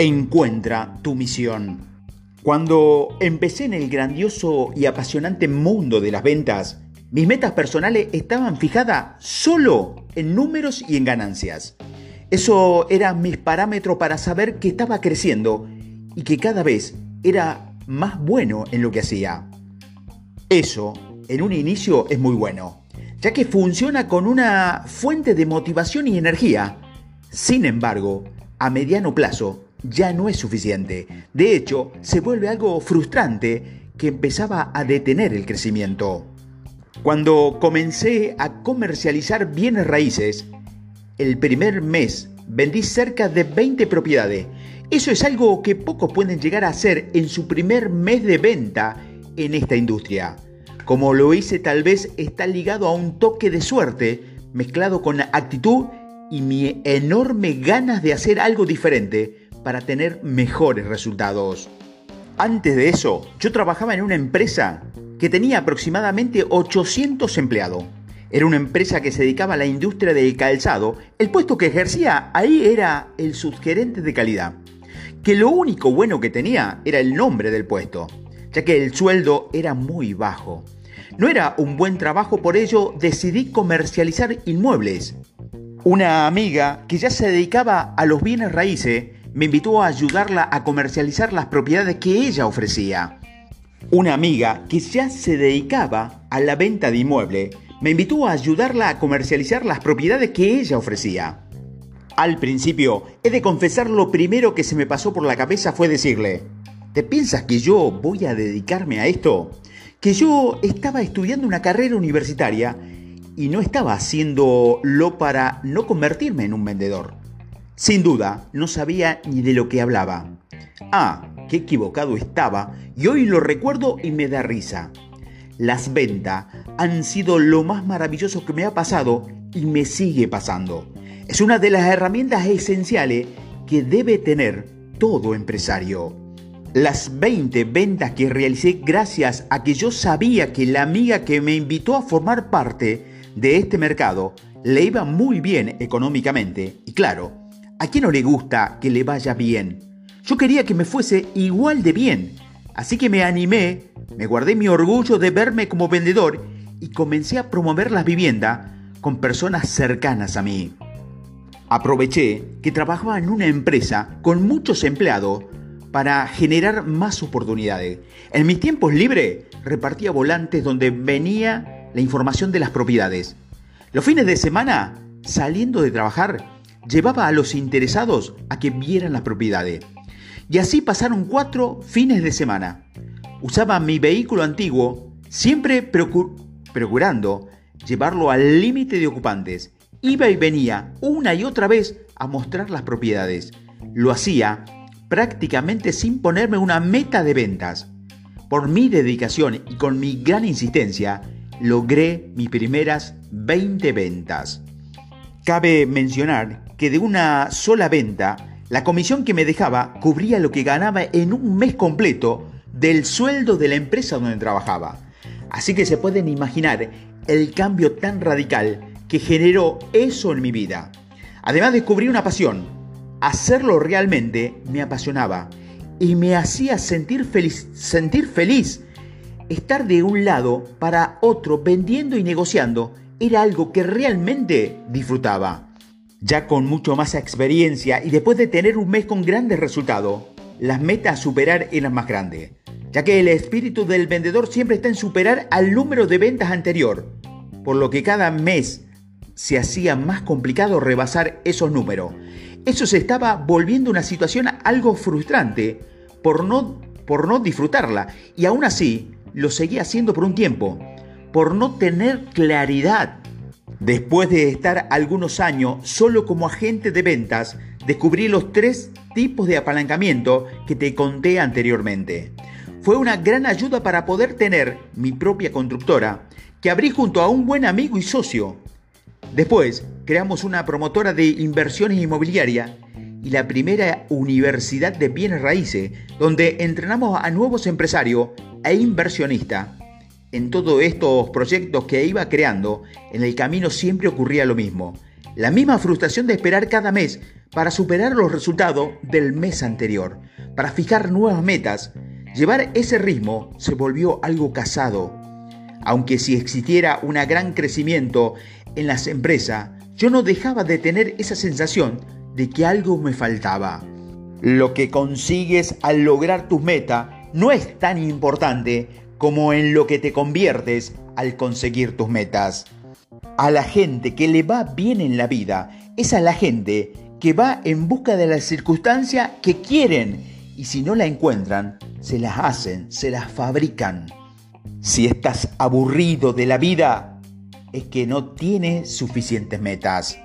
Encuentra tu misión. Cuando empecé en el grandioso y apasionante mundo de las ventas, mis metas personales estaban fijadas solo en números y en ganancias. Eso era mis parámetros para saber que estaba creciendo y que cada vez era más bueno en lo que hacía. Eso, en un inicio, es muy bueno, ya que funciona con una fuente de motivación y energía. Sin embargo, a mediano plazo, ya no es suficiente. De hecho, se vuelve algo frustrante que empezaba a detener el crecimiento. Cuando comencé a comercializar bienes raíces, el primer mes vendí cerca de 20 propiedades. Eso es algo que pocos pueden llegar a hacer en su primer mes de venta en esta industria. Como lo hice tal vez está ligado a un toque de suerte mezclado con actitud y mi enorme ganas de hacer algo diferente para tener mejores resultados. Antes de eso, yo trabajaba en una empresa que tenía aproximadamente 800 empleados. Era una empresa que se dedicaba a la industria del calzado. El puesto que ejercía ahí era el subgerente de calidad. Que lo único bueno que tenía era el nombre del puesto, ya que el sueldo era muy bajo. No era un buen trabajo, por ello decidí comercializar inmuebles. Una amiga que ya se dedicaba a los bienes raíces me invitó a ayudarla a comercializar las propiedades que ella ofrecía. Una amiga que ya se dedicaba a la venta de inmueble me invitó a ayudarla a comercializar las propiedades que ella ofrecía. Al principio, he de confesar lo primero que se me pasó por la cabeza fue decirle, ¿te piensas que yo voy a dedicarme a esto? Que yo estaba estudiando una carrera universitaria y no estaba haciéndolo para no convertirme en un vendedor. Sin duda, no sabía ni de lo que hablaba. Ah, qué equivocado estaba y hoy lo recuerdo y me da risa. Las ventas han sido lo más maravilloso que me ha pasado y me sigue pasando. Es una de las herramientas esenciales que debe tener todo empresario. Las 20 ventas que realicé gracias a que yo sabía que la amiga que me invitó a formar parte de este mercado le iba muy bien económicamente y claro, ¿A quién no le gusta que le vaya bien? Yo quería que me fuese igual de bien, así que me animé, me guardé mi orgullo de verme como vendedor y comencé a promover las viviendas con personas cercanas a mí. Aproveché que trabajaba en una empresa con muchos empleados para generar más oportunidades. En mis tiempos libres repartía volantes donde venía la información de las propiedades. Los fines de semana, saliendo de trabajar, llevaba a los interesados a que vieran las propiedades. Y así pasaron cuatro fines de semana. Usaba mi vehículo antiguo, siempre procurando llevarlo al límite de ocupantes. Iba y venía una y otra vez a mostrar las propiedades. Lo hacía prácticamente sin ponerme una meta de ventas. Por mi dedicación y con mi gran insistencia, logré mis primeras 20 ventas. Cabe mencionar que de una sola venta, la comisión que me dejaba cubría lo que ganaba en un mes completo del sueldo de la empresa donde trabajaba. Así que se pueden imaginar el cambio tan radical que generó eso en mi vida. Además descubrí una pasión. Hacerlo realmente me apasionaba y me hacía sentir feliz, sentir feliz. Estar de un lado para otro vendiendo y negociando era algo que realmente disfrutaba. Ya con mucho más experiencia y después de tener un mes con grandes resultados, las metas a superar eran más grandes, ya que el espíritu del vendedor siempre está en superar al número de ventas anterior, por lo que cada mes se hacía más complicado rebasar esos números. Eso se estaba volviendo una situación algo frustrante por no, por no disfrutarla y aún así lo seguía haciendo por un tiempo, por no tener claridad Después de estar algunos años solo como agente de ventas, descubrí los tres tipos de apalancamiento que te conté anteriormente. Fue una gran ayuda para poder tener mi propia constructora, que abrí junto a un buen amigo y socio. Después, creamos una promotora de inversiones inmobiliarias y la primera universidad de bienes raíces, donde entrenamos a nuevos empresarios e inversionistas en todos estos proyectos que iba creando, en el camino siempre ocurría lo mismo. La misma frustración de esperar cada mes para superar los resultados del mes anterior, para fijar nuevas metas. Llevar ese ritmo se volvió algo casado. Aunque si existiera un gran crecimiento en las empresas, yo no dejaba de tener esa sensación de que algo me faltaba. Lo que consigues al lograr tus metas no es tan importante como en lo que te conviertes al conseguir tus metas. A la gente que le va bien en la vida es a la gente que va en busca de la circunstancia que quieren y si no la encuentran, se las hacen, se las fabrican. Si estás aburrido de la vida, es que no tienes suficientes metas.